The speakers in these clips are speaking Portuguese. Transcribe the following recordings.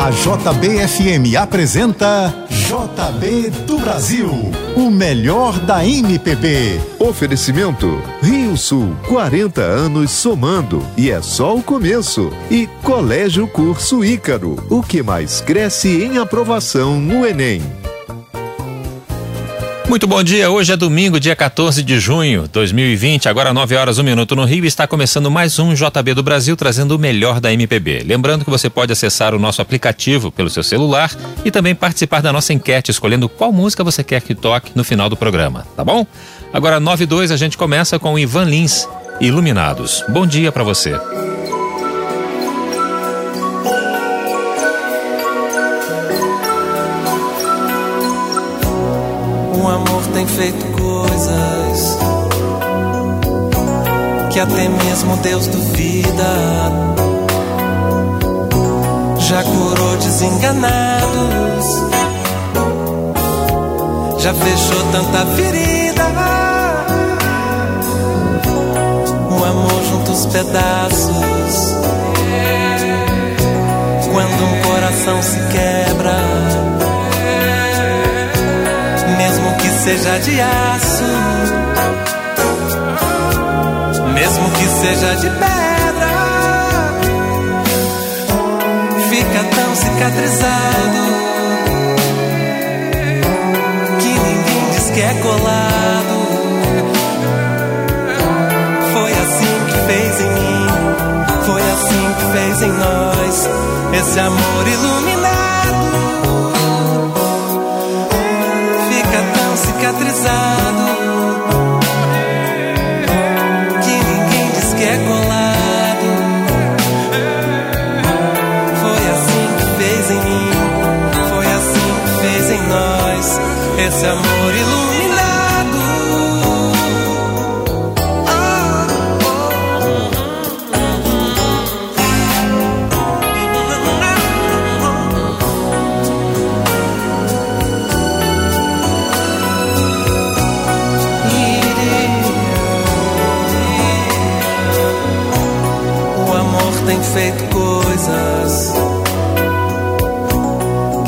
A JBFM apresenta JB do Brasil, o melhor da MPB. Oferecimento Rio Sul, 40 anos somando e é só o começo. E Colégio Curso Ícaro, o que mais cresce em aprovação no Enem. Muito bom dia, hoje é domingo, dia 14 de junho de 2020, agora 9 horas 1 minuto no Rio, está começando mais um JB do Brasil, trazendo o melhor da MPB. Lembrando que você pode acessar o nosso aplicativo pelo seu celular e também participar da nossa enquete, escolhendo qual música você quer que toque no final do programa, tá bom? Agora 9 e 2 a gente começa com Ivan Lins, Iluminados. Bom dia para você. Tem feito coisas que até mesmo Deus duvida. Já curou desenganados, já fechou tanta ferida. O amor junta os pedaços. Quando um coração se quebra seja de aço, mesmo que seja de pedra, fica tão cicatrizado que ninguém diz que é colado. Foi assim que fez em mim, foi assim que fez em nós esse amor iluminado.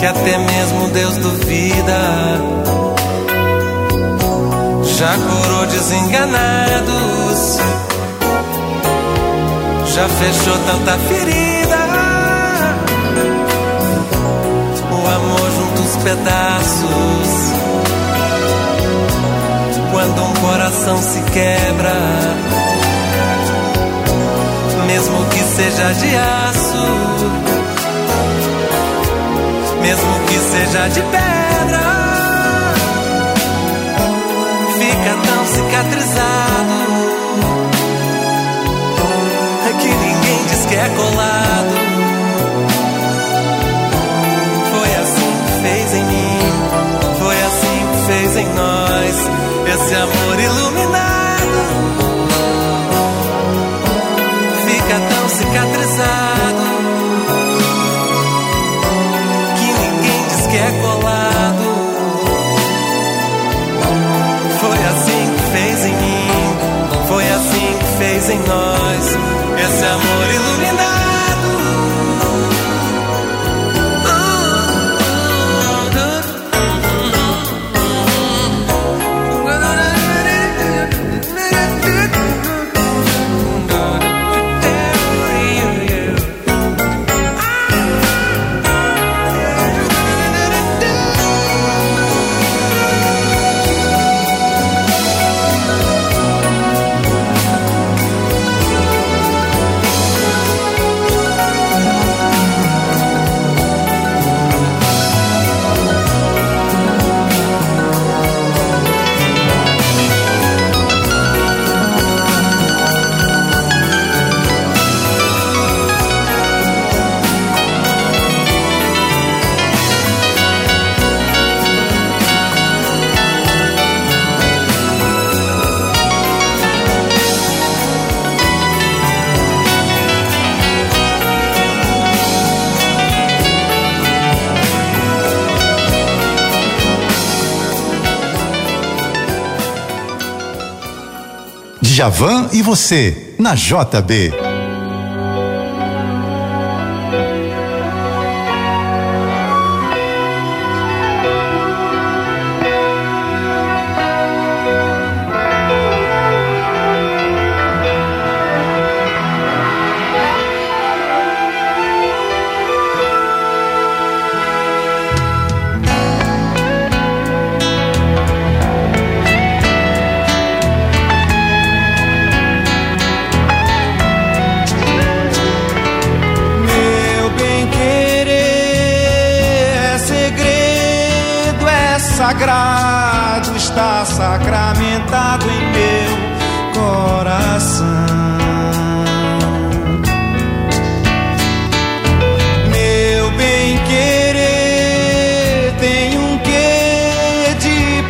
Que até mesmo Deus duvida. Já curou desenganados, já fechou tanta ferida. O amor junta os pedaços. Quando um coração se quebra mesmo que seja de aço, mesmo que seja de pedra, fica tão cicatrizado que ninguém diz que é colado. Foi assim que fez em mim, foi assim que fez em nós esse amor iluminado. Amor Djavan e você, na JB.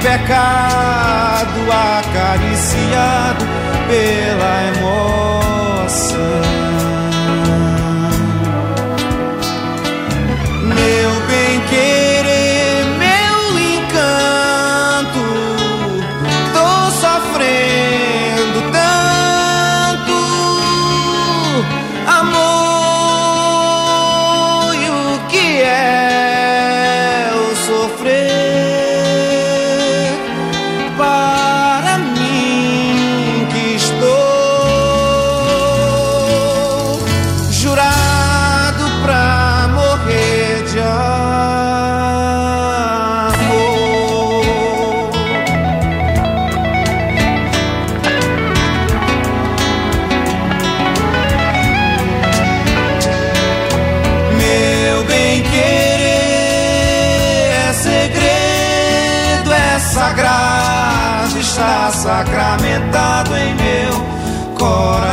Pecado acariciado pela emoção. Sacramentado em meu coração.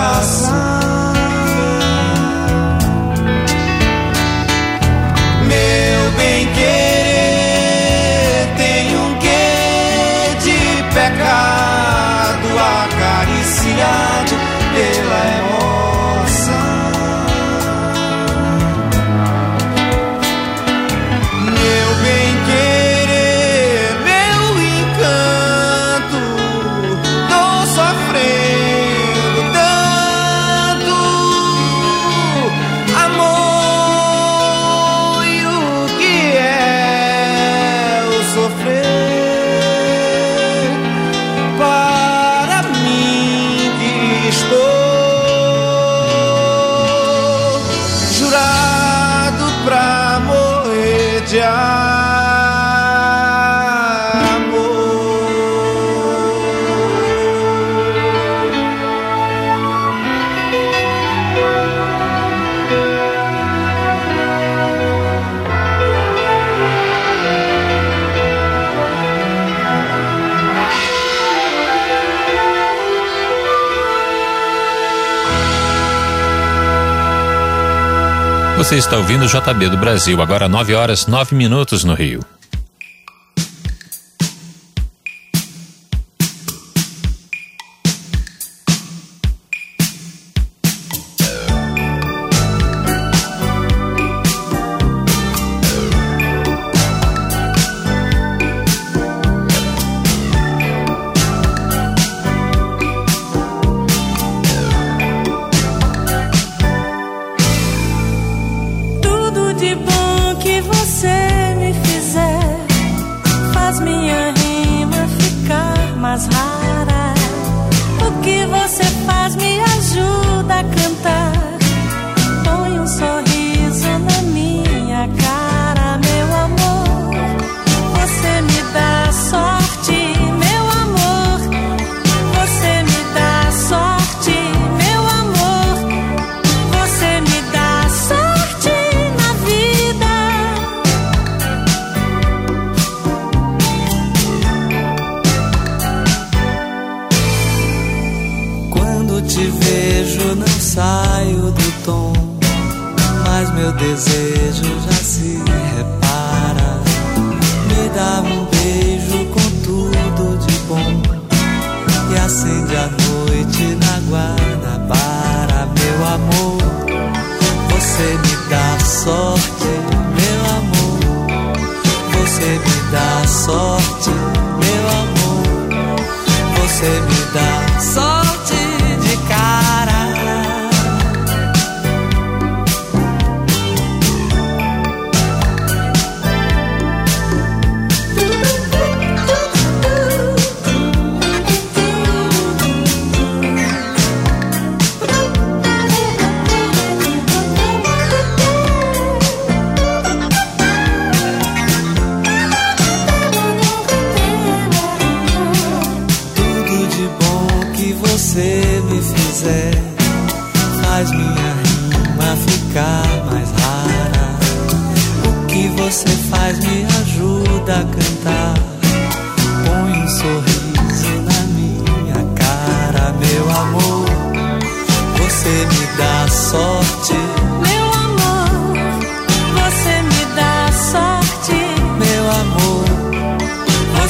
Você está ouvindo o JB do Brasil, agora 9 horas 9 minutos no Rio.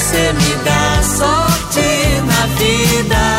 Você me dá sorte na vida.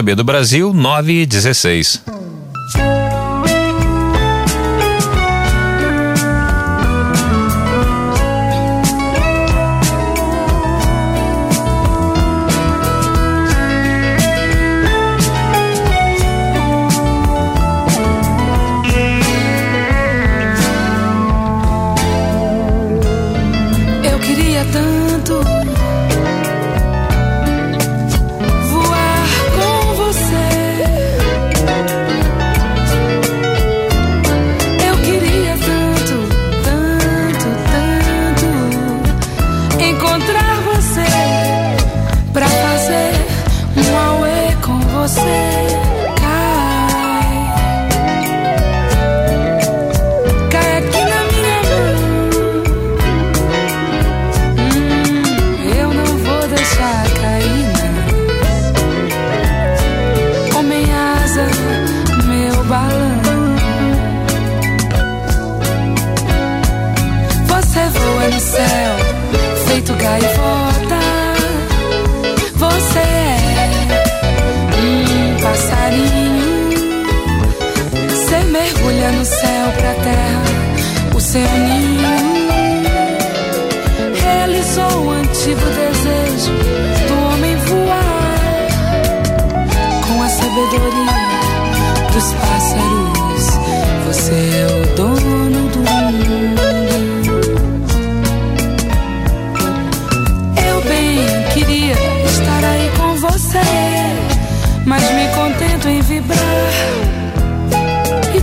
JB do Brasil, 9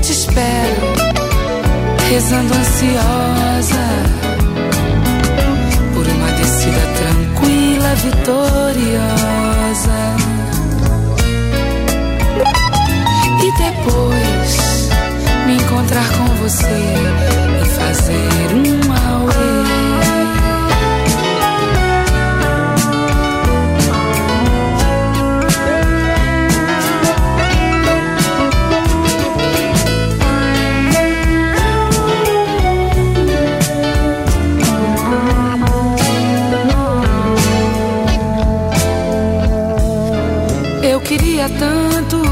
te espero, rezando ansiosa por uma descida tranquila, vitoriosa. E depois me encontrar com você e fazer um auê. queria tanto.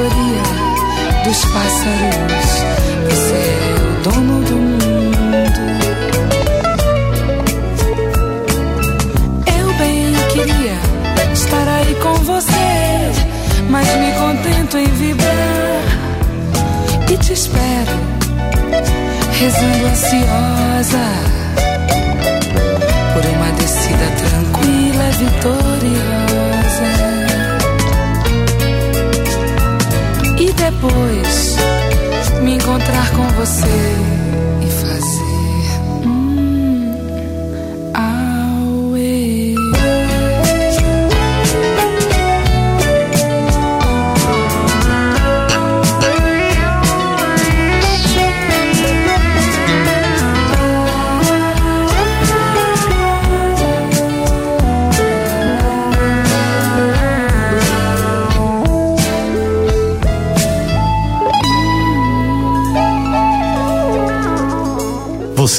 sabedoria dos pássaros. Você é o dono do mundo. Eu bem queria estar aí com você, mas me contento em vibrar e te espero, rezando ansiosa por uma descida tranquila, vitoriosa. depois me encontrar com você.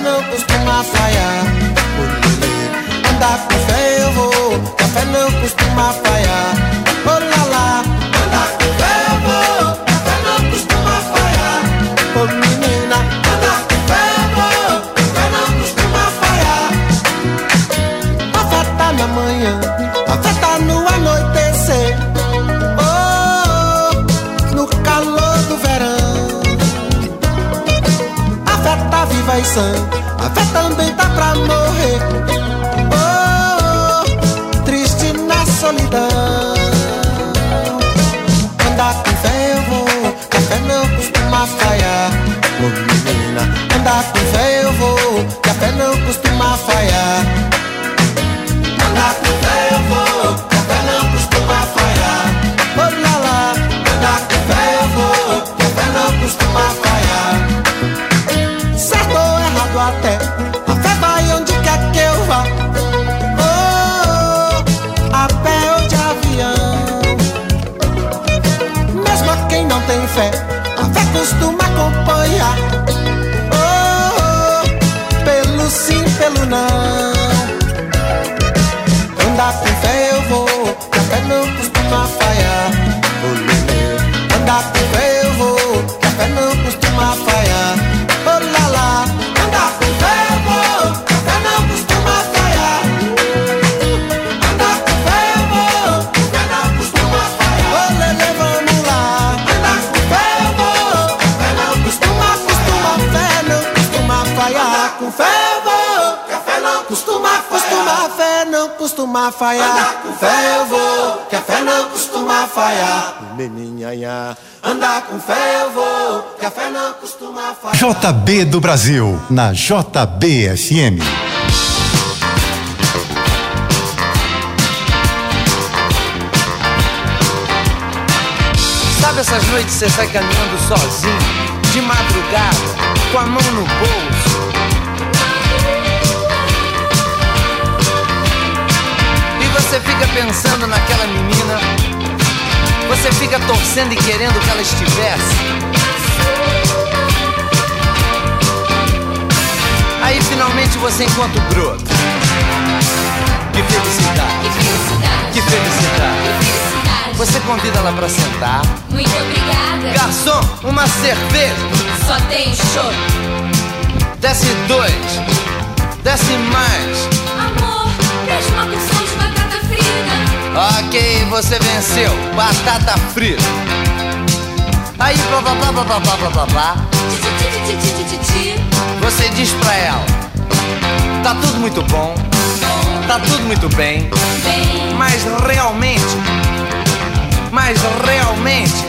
não costuma falhar. Por andar com fé costuma falhar. Andar com fé eu vou, que a fé não costuma falhar. Meninha, andar com fé eu vou, que a fé não costuma falhar. JB do Brasil, na JBFM. Sabe essas noites você sai caminhando sozinho, de madrugada, com a mão no bolso? Você fica pensando naquela menina, você fica torcendo e querendo que ela estivesse. Aí finalmente você encontra o broto. Que felicidade, Que felicidade, que felicidade. que felicidade. Você convida ela pra sentar. Muito obrigada. Garçom, uma cerveja. Só tem show. Desce dois. Desce mais. Amor, traz uma porção de frita. Ok, você venceu. Batata frita. Aí, blá blá blá blá blá blá blá blá. Você diz pra ela: Tá tudo muito bom. Tá tudo muito. Bem, Mas realmente, mas realmente,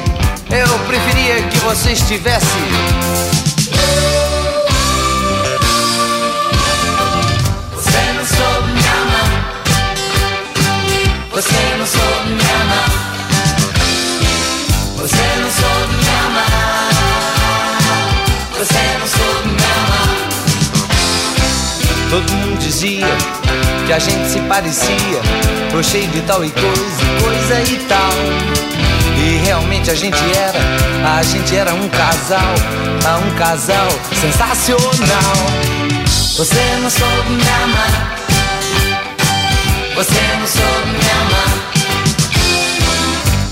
eu preferia que você estivesse. Todo mundo dizia que a gente se parecia, tô cheio de tal e coisa, coisa e tal. E realmente a gente era, a gente era um casal, um casal sensacional. Você não soube me amar. Você não soube me.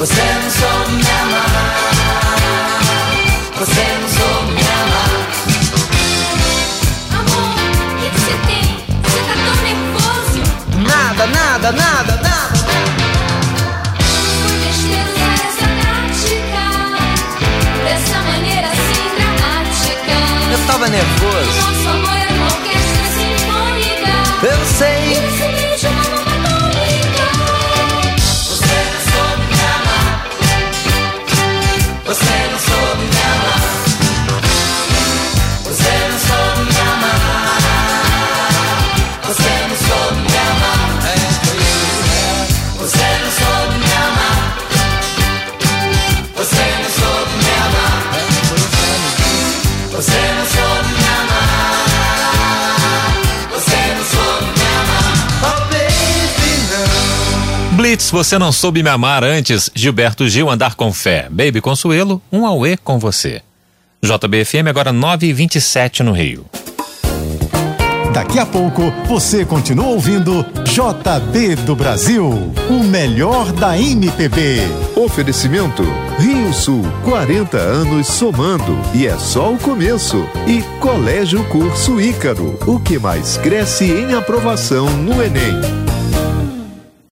Você não soube me amar. Você não soube me amar. amor, o que você tem? Você tá tão nervoso. Nada, nada, nada, nada. Dessa maneira assim dramática. Eu tava nervoso. Blitz, você não soube me amar antes. Gilberto Gil, andar com fé. Baby Consuelo, um auê com você. JBFM agora 9h27 no Rio. Daqui a pouco você continua ouvindo JB do Brasil, o melhor da MPB. Oferecimento Rio Sul, 40 anos somando e é só o começo. E Colégio Curso Ícaro, o que mais cresce em aprovação no Enem.